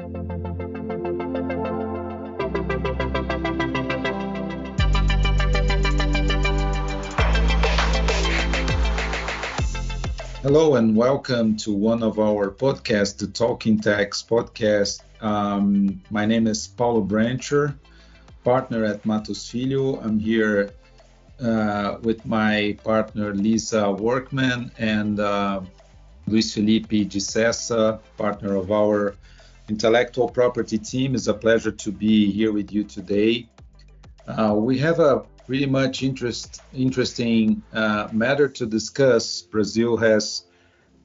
Hello and welcome to one of our podcasts, the Talking Tax podcast. Um, my name is Paulo Brancher, partner at Mattos Filho. I'm here uh, with my partner Lisa Worcman and uh, Luiz Felipe Di Sessa, partner of our intellectual property team. It's a pleasure to be here with you today. Uh, we have a pretty much interest, interesting uh, matter to discuss. Brazil has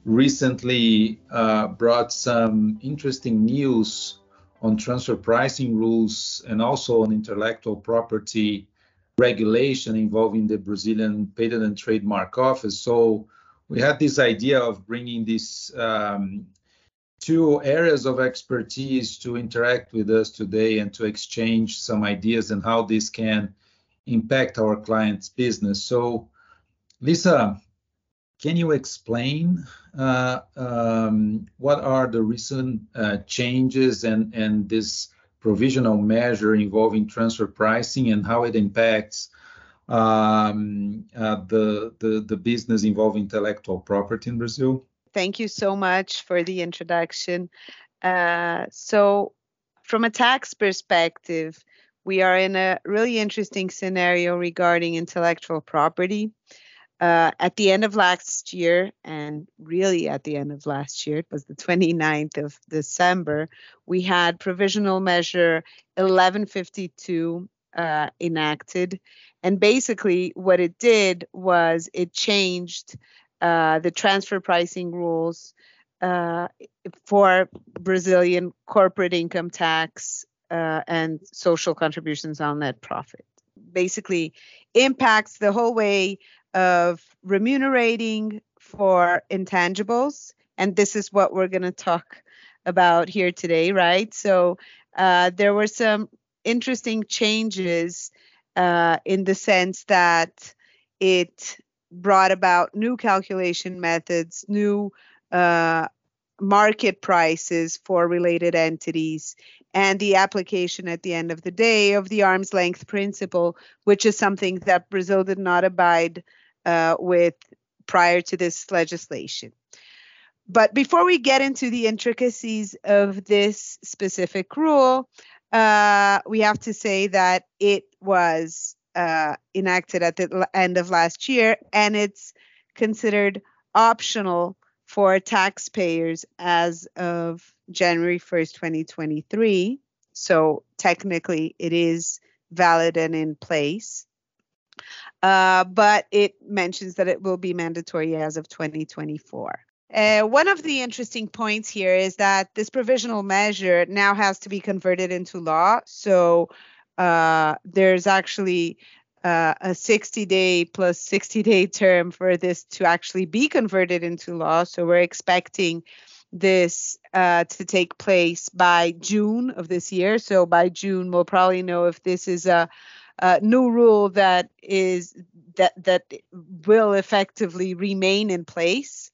recently uh, brought some interesting news on transfer pricing rules and also on intellectual property regulation involving the Brazilian Patent and Trademark Office. So we had this idea of bringing this um, two areas of expertise to interact with us today and to exchange some ideas and how this can impact our clients' business. So, Lisa, can you explain uh, um, what are the recent uh, changes and, and this provisional measure involving transfer pricing and how it impacts um, uh, the, the, the business involving intellectual property in Brazil? Thank you so much for the introduction. Uh, so, from a tax perspective, we are in a really interesting scenario regarding intellectual property. Uh, at the end of last year, and really at the end of last year, it was the 29th of December, we had provisional measure 1152 uh, enacted. And basically, what it did was it changed uh, the transfer pricing rules uh, for Brazilian corporate income tax uh, and social contributions on net profit. Basically, impacts the whole way of remunerating for intangibles. And this is what we're going to talk about here today, right? So, uh, there were some interesting changes uh, in the sense that it brought about new calculation methods, new uh, market prices for related entities, and the application at the end of the day of the arm's length principle, which is something that Brazil did not abide uh, with prior to this legislation. But before we get into the intricacies of this specific rule, uh, we have to say that it was uh, enacted at the end of last year and it's considered optional for taxpayers as of January 1st, 2023. So technically, it is valid and in place. Uh, but it mentions that it will be mandatory as of 2024. Uh, one of the interesting points here is that this provisional measure now has to be converted into law. So uh, there's actually uh, a 60 day plus 60 day term for this to actually be converted into law. So we're expecting this uh, to take place by June of this year. So by June, we'll probably know if this is a, a new rule that is that that will effectively remain in place.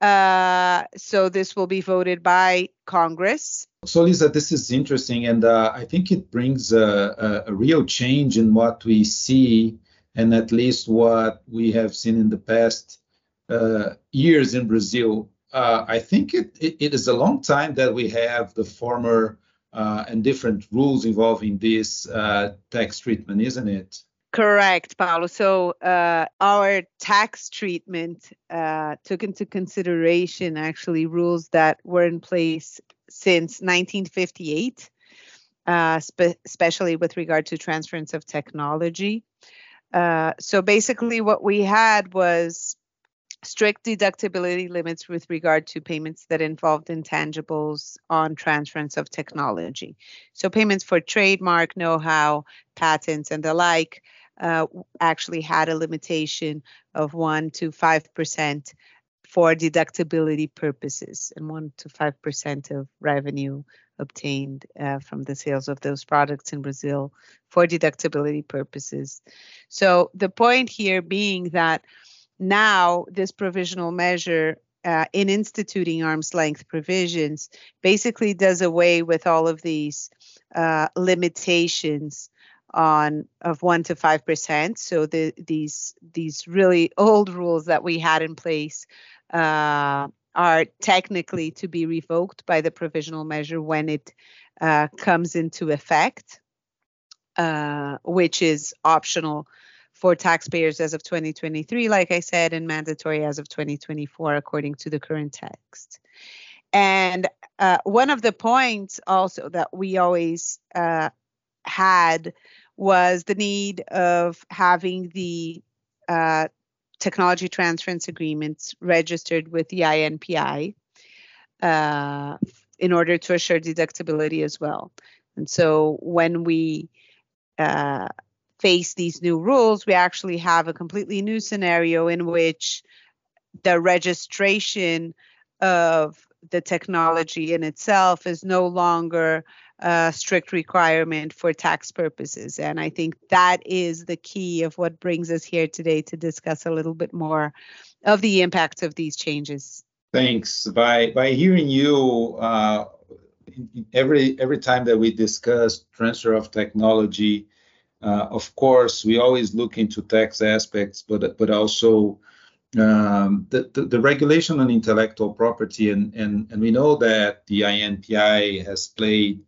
Uh, so this will be voted by Congress. So Lisa, this is interesting, and uh, I think it brings a, a, a, real change in what we see, and at least what we have seen in the past uh, years in Brazil. Uh, I think it, it, it is a long time that we have the former uh, and different rules involving this uh, tax treatment, isn't it? Correct, Paulo. So uh, our tax treatment uh, took into consideration actually rules that were in place since 1958, uh, spe- especially with regard to transference of technology. Uh, so basically, what we had was strict deductibility limits with regard to payments that involved intangibles on transference of technology. So payments for trademark, know-how, patents, and the like uh, actually had a limitation of 1 to 5% for deductibility purposes and 1 to 5% of revenue obtained uh, from the sales of those products in Brazil for deductibility purposes. So the point here being that now this provisional measure uh, in instituting arm's length provisions basically does away with all of these uh, limitations on of one to five percent. So the these these really old rules that we had in place uh, are technically to be revoked by the provisional measure when it uh, comes into effect, uh, which is optional for taxpayers as of 2023, like I said, and mandatory as of 2024, according to the current text. And uh, one of the points also that we always uh, had was the need of having the uh, technology transference agreements registered with the INPI uh, in order to assure deductibility as well. And so when we uh, face these new rules, we actually have a completely new scenario in which the registration of the technology in itself is no longer a strict requirement for tax purposes. And I think that is the key of what brings us here today to discuss a little bit more of the impact of these changes. Thanks. By by hearing you, uh, every every time that we discuss transfer of technology, uh, of course, we always look into tax aspects, but but also um, the, the, the, regulation on intellectual property, and, and, and we know that the INPI has played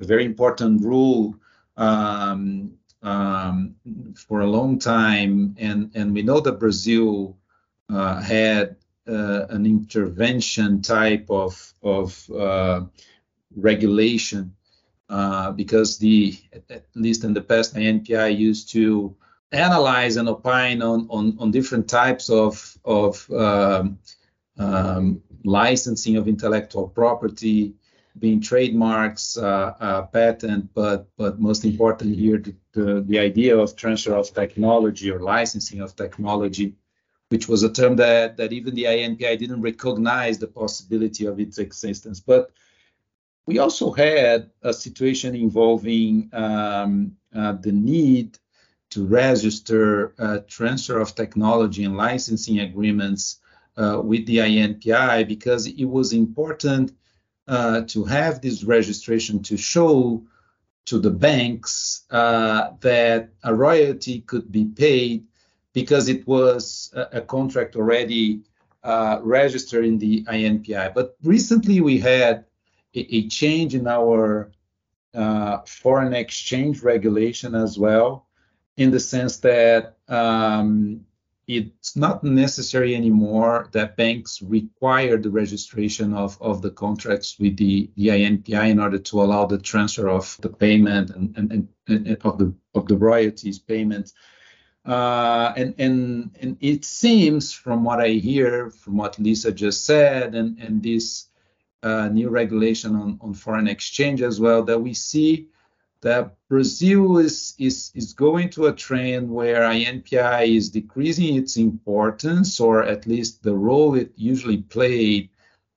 a very important rule um, um, for a long time, and, and we know that Brazil uh, had uh, an intervention type of, of uh, regulation uh, because the at least in the past the INPI used to analyze and opine on on, on different types of of um, um, licensing of intellectual property, being trademarks, uh, uh, patent, but but most importantly here the, the, the idea of transfer of technology or licensing of technology, which was a term that that even the INPI didn't recognize the possibility of its existence, but we also had a situation involving um, uh, the need to register uh, transfer of technology and licensing agreements uh, with the INPI because it was important uh, to have this registration to show to the banks uh, that a royalty could be paid because it was a, a contract already uh, registered in the INPI. But recently we had a, change in our uh, foreign exchange regulation as well, in the sense that um, it's not necessary anymore that banks require the registration of, of the contracts with the, the INPI in order to allow the transfer of the payment and, and, and, and of the of the royalties payment. Uh, and, and and it seems from what I hear, from what Lisa just said, and, and this uh, new regulation on, on foreign exchange as well, that we see that Brazil is, is, is going to a trend where INPI is decreasing its importance, or at least the role it usually played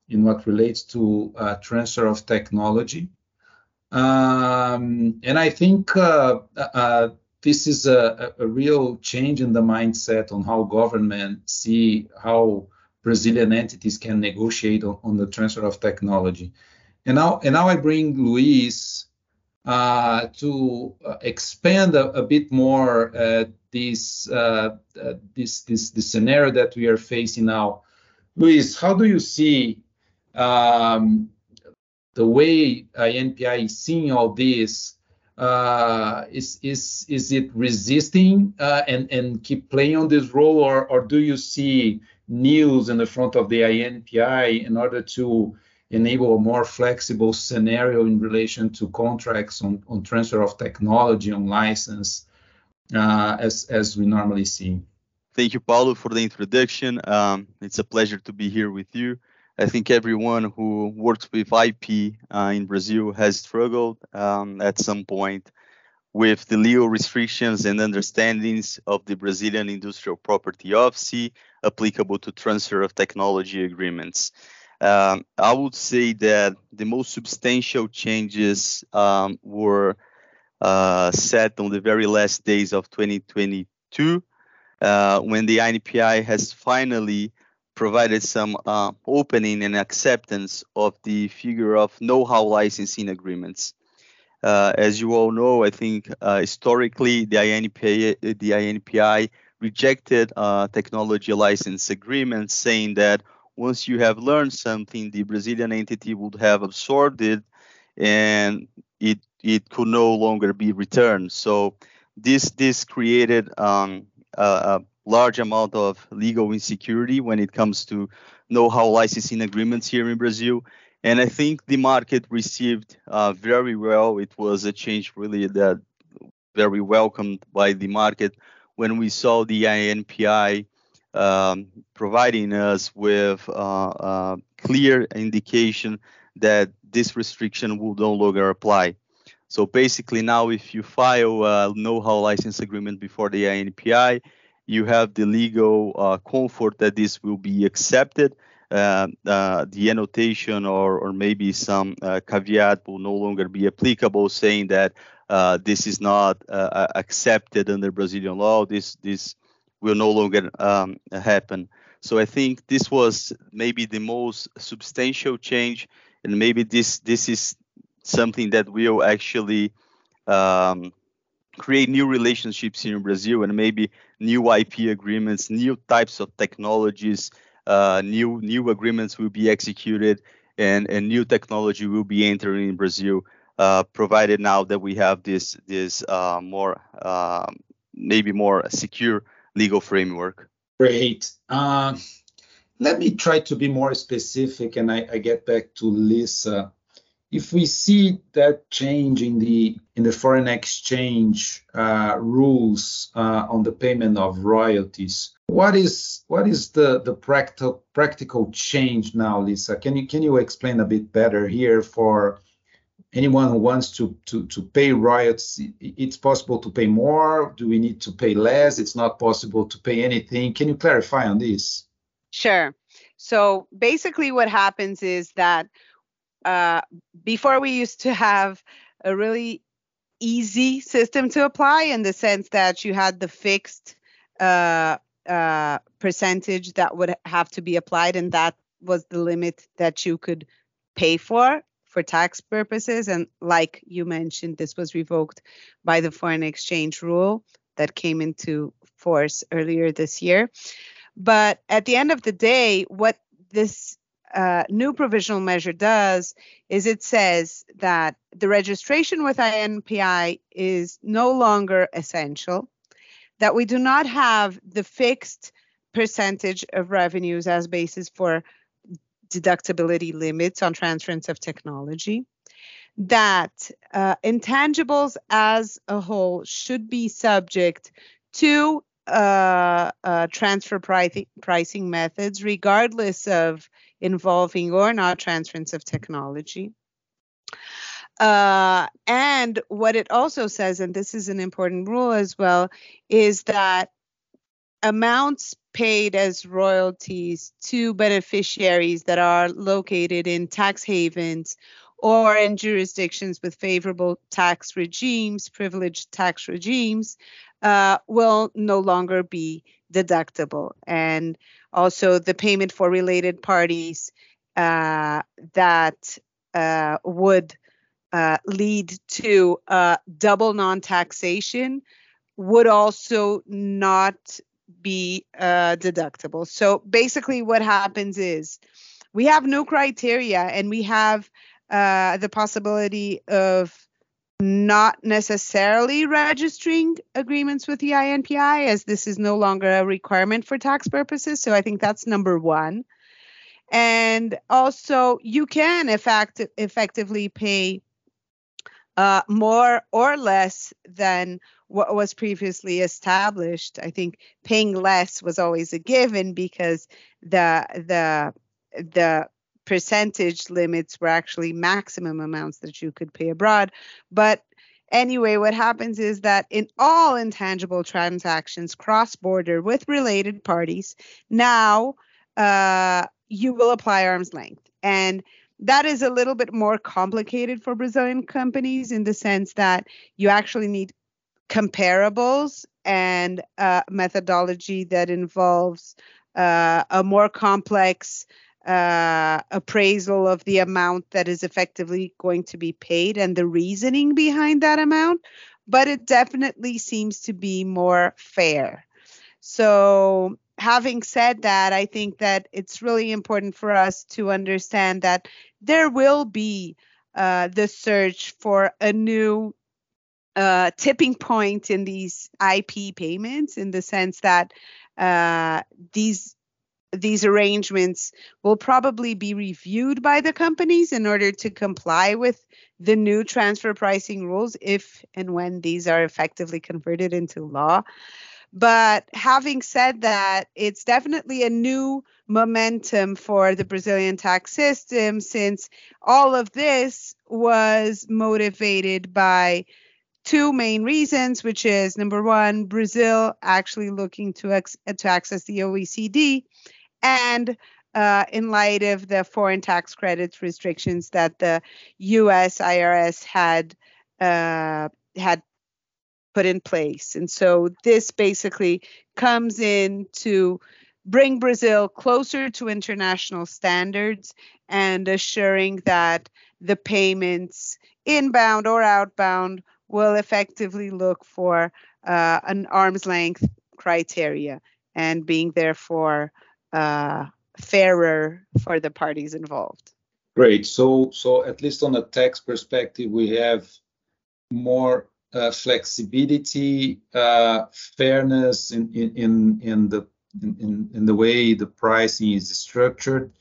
in what relates to uh, transfer of technology. Um, and I think uh, uh, this is a, a, real change in the mindset on how government see how Brazilian entities can negotiate on, on the transfer of technology. And now, and now I bring Luiz uh, to uh, expand a, a, bit more uh, this, uh, uh, this, this, this scenario that we are facing now. Luiz, how do you see um, the way INPI is seeing all this? Uh, is is is it resisting uh, and and keep playing on this role, or or do you see news in the front of the INPI in order to enable a more flexible scenario in relation to contracts on, on transfer of technology, on license, uh, as, as we normally see. Thank you, Paulo, for the introduction. Um, it's a pleasure to be here with you. I think everyone who works with IP uh, in Brazil has struggled um, at some point with the legal restrictions and understandings of the Brazilian Industrial Property Office applicable to transfer of technology agreements. Um, I would say that the most substantial changes um, were uh, set on the very last days of 2022 uh, when the INPI has finally provided some uh, opening and acceptance of the figure of know-how licensing agreements. Uh, as you all know, I think uh, historically the INPI, the INPI rejected uh, technology license agreements, saying that once you have learned something, the Brazilian entity would have absorbed it, and it it could no longer be returned. So this this created um, a, a, large amount of legal insecurity when it comes to know-how licensing agreements here in Brazil. And I think the market received uh, very well. It was a change really that very welcomed by the market when we saw the INPI um, providing us with uh, uh, clear indication that this restriction will no longer apply. So basically now if you file a know-how license agreement before the INPI, you have the legal uh, comfort that this will be accepted. Uh, uh, the annotation or, or maybe some uh, caveat will no longer be applicable, saying that uh, this is not accepted under Brazilian law. This this will no longer um, happen. So I think this was maybe the most substantial change, and maybe this this is something that will actually um, create new relationships in Brazil and maybe new IP agreements, new types of technologies, uh, new new agreements will be executed, and and new technology will be entering in Brazil, uh, provided now that we have this this uh, more um, maybe more secure legal framework. Great. Uh, let me try to be more specific, and I, I get back to Lisa if we see that change in the in the foreign exchange uh, rules uh, on the payment of royalties, what is what is the the practical practical change now, Lisa? Can you can you explain a bit better here for anyone who wants to to to pay riots, It's possible to pay more. Do we need to pay less? It's not possible to pay anything. Can you clarify on this? Sure. So basically, what happens is that uh, before we used to have a really easy system to apply in the sense that you had the fixed uh, uh, percentage that would have to be applied, and that was the limit that you could pay for for tax purposes. And like you mentioned, this was revoked by the foreign exchange rule that came into force earlier this year. But at the end of the day, what this uh, new provisional measure does is it says that the registration with INPI is no longer essential, that we do not have the fixed percentage of revenues as basis for deductibility limits on transference of technology, that uh, intangibles as a whole should be subject to uh, uh, transfer pri- pricing methods, regardless of involving or not transference of technology. Uh, and what it also says, and this is an important rule as well, is that amounts paid as royalties to beneficiaries that are located in tax havens or in jurisdictions with favorable tax regimes, privileged tax regimes, uh, will no longer be deductible. And also the payment for related parties uh, that uh, would uh, lead to uh, double non taxation would also not be uh, deductible. So basically, what happens is we have no criteria and we have uh, the possibility of not necessarily registering agreements with the INPI, as this is no longer a requirement for tax purposes. So I think that's number one. And also, you can effect- effectively pay uh, more or less than what was previously established. I think paying less was always a given because the the the percentage limits were actually maximum amounts that you could pay abroad. But anyway, what happens is that in all intangible transactions cross border with related parties, now uh, you will apply arm's length. And that is a little bit more complicated for Brazilian companies in the sense that you actually need comparables and methodology that involves uh, a more complex uh, appraisal of the amount that is effectively going to be paid and the reasoning behind that amount, but it definitely seems to be more fair. So, having said that, I think that it's really important for us to understand that there will be uh, the search for a new uh, tipping point in these IP payments in the sense that uh, these these arrangements will probably be reviewed by the companies in order to comply with the new transfer pricing rules if and when these are effectively converted into law. But having said that, it's definitely a new momentum for the Brazilian tax system since all of this was motivated by two main reasons, which is number one, Brazil actually looking to, ex- to access the OECD, and uh, in light of the foreign tax credits restrictions that the U.S. IRS had uh, had put in place. And so this basically comes in to bring Brazil closer to international standards and assuring that the payments inbound or outbound will effectively look for uh, an arm's length criteria and being therefore uh, fairer for the parties involved. Great. So, so at least on a tax perspective, we have more uh, flexibility, uh, fairness in, in, in, the in, in the way the pricing is structured.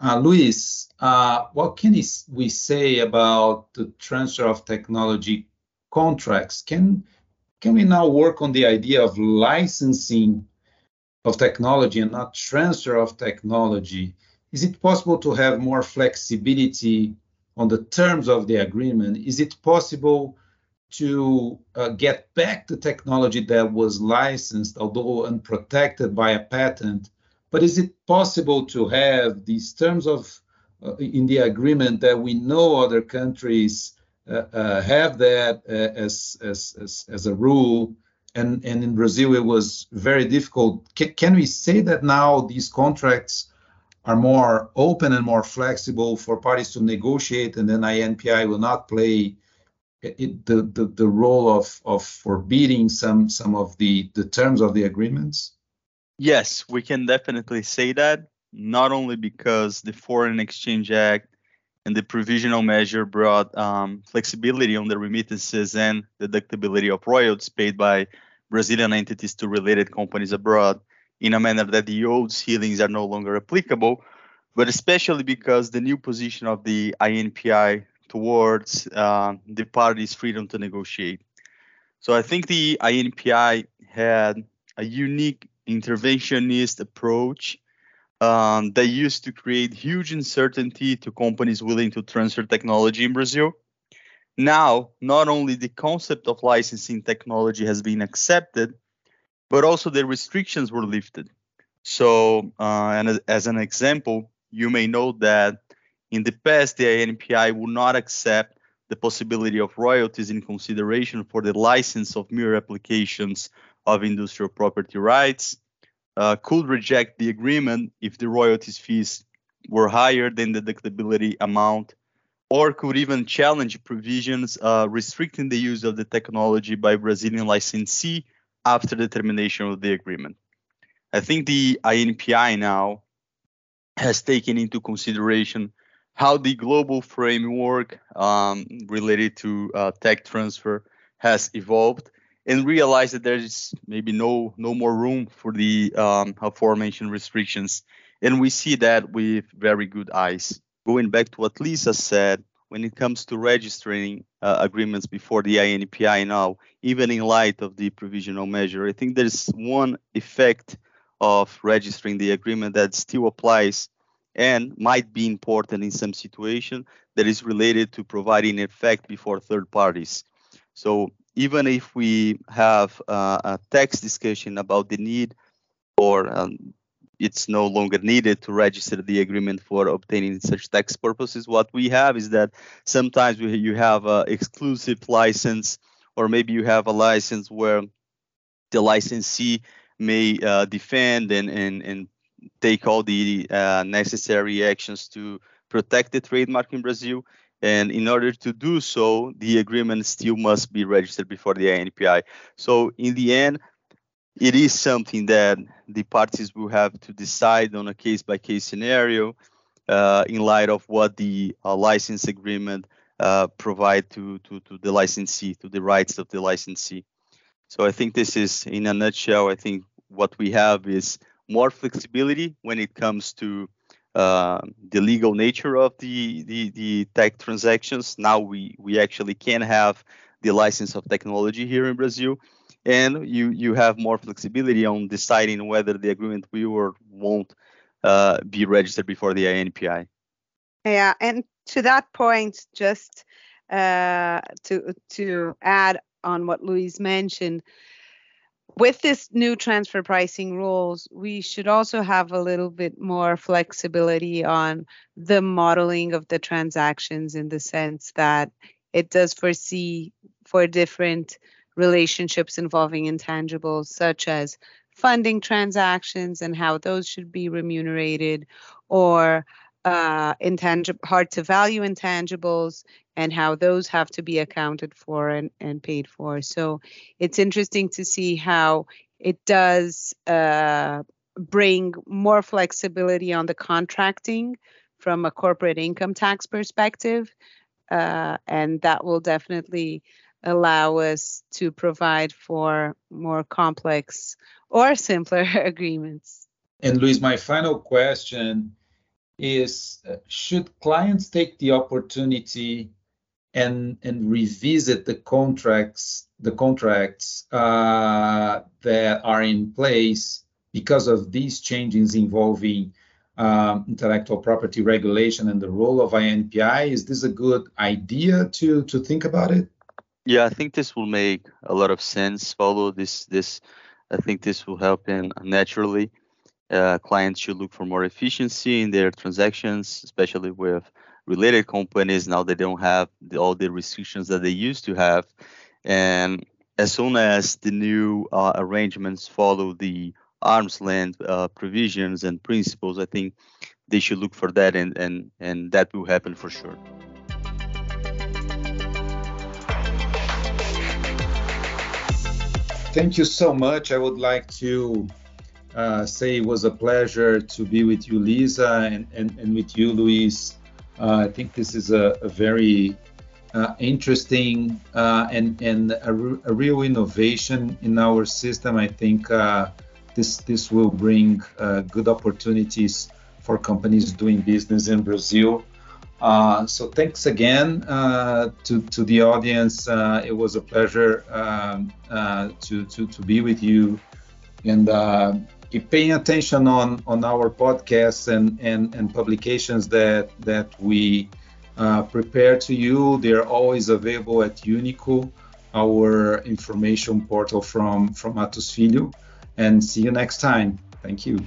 Uh, Luiz, uh, what can we say about the transfer of technology contracts? Can can we now work on the idea of licensing of technology and not transfer of technology? Is it possible to have more flexibility on the terms of the agreement? Is it possible to uh, get back the technology that was licensed, although unprotected by a patent? But is it possible to have these terms of uh, in the agreement that we know other countries uh, uh, have that uh, as, as, as, as a rule. And, and in Brazil, it was very difficult. C can we say that now these contracts are more open and more flexible for parties to negotiate, and then INPI will not play it, the, the, the role of, of forbidding some, some of the, the terms of the agreements? Yes, we can definitely say that, not only because the Foreign Exchange Act and the provisional measure brought um, flexibility on the remittances and deductibility of royalties paid by Brazilian entities to related companies abroad in a manner that the old ceilings are no longer applicable, but especially because the new position of the INPI towards uh, the parties' freedom to negotiate. So I think the INPI had a unique interventionist approach um, that used to create huge uncertainty to companies willing to transfer technology in Brazil. Now, not only the concept of licensing technology has been accepted, but also the restrictions were lifted. So, uh, and as an example, you may know that in the past, the INPI would not accept the possibility of royalties in consideration for the license of mere applications of industrial property rights uh, could reject the agreement if the royalties fees were higher than the deductibility amount, or could even challenge provisions uh, restricting the use of the technology by Brazilian licensee after the termination of the agreement. I think the INPI now has taken into consideration how the global framework um, related to uh, tech transfer has evolved and realize that there's maybe no no more room for the um, aforementioned restrictions. And we see that with very good eyes. Going back to what Lisa said, when it comes to registering uh, agreements before the INPI now, even in light of the provisional measure, I think there's one effect of registering the agreement that still applies and might be important in some situation that is related to providing effect before third parties. So even if we have uh, a text discussion about the need or um, it's no longer needed to register the agreement for obtaining such tax purposes. What we have is that sometimes we, you have an exclusive license, or maybe you have a license where the licensee may uh, defend and, and, and take all the uh, necessary actions to protect the trademark in Brazil. And in order to do so, the agreement still must be registered before the INPI. So in the end, it is something that the parties will have to decide on a case by case scenario uh, in light of what the uh, license agreement uh, provide to, to, to the licensee, to the rights of the licensee. So I think this is, in a nutshell, I think what we have is more flexibility when it comes to uh, the legal nature of the, the, the tech transactions. Now we, we actually can have the license of technology here in Brazil, and you, you have more flexibility on deciding whether the agreement will or won't uh, be registered before the INPI. Yeah, and to that point, just uh, to to add on what Luiz mentioned, with this new transfer pricing rules, we should also have a little bit more flexibility on the modeling of the transactions in the sense that it does foresee for different relationships involving intangibles, such as funding transactions and how those should be remunerated, or uh, intangible, hard to value intangibles and how those have to be accounted for and, and paid for. So it's interesting to see how it does uh, bring more flexibility on the contracting from a corporate income tax perspective. Uh, and that will definitely allow us to provide for more complex or simpler agreements. And Luiz, my final question is uh, should clients take the opportunity and and revisit the contracts the contracts uh, that are in place because of these changes involving um, intellectual property regulation and the role of INPI. Is this a good idea to to think about it? Yeah, I think this will make a lot of sense. Follow this this. I think this will help in naturally uh, clients should look for more efficiency in their transactions, especially with related companies. Now they don't have the, all the restrictions that they used to have. And as soon as the new uh, arrangements follow the arm's length uh, provisions and principles, I think they should look for that, and, and, and that will happen for sure. Thank you so much. I would like to uh, say it was a pleasure to be with you, Lisa, and, and, and with you, Luiz. Uh, I think this is a, a very uh, interesting uh, and, and a, a, real innovation in our system. I think uh, this, this will bring uh, good opportunities for companies doing business in Brazil. so thanks again to, to the audience. it was a pleasure um, to, to, to be with you. And keep paying attention on on our podcasts and and, and publications that that we uh, prepare to you. They're always available at Unico, our information portal from from Mattos Filho. And see you next time. Thank you.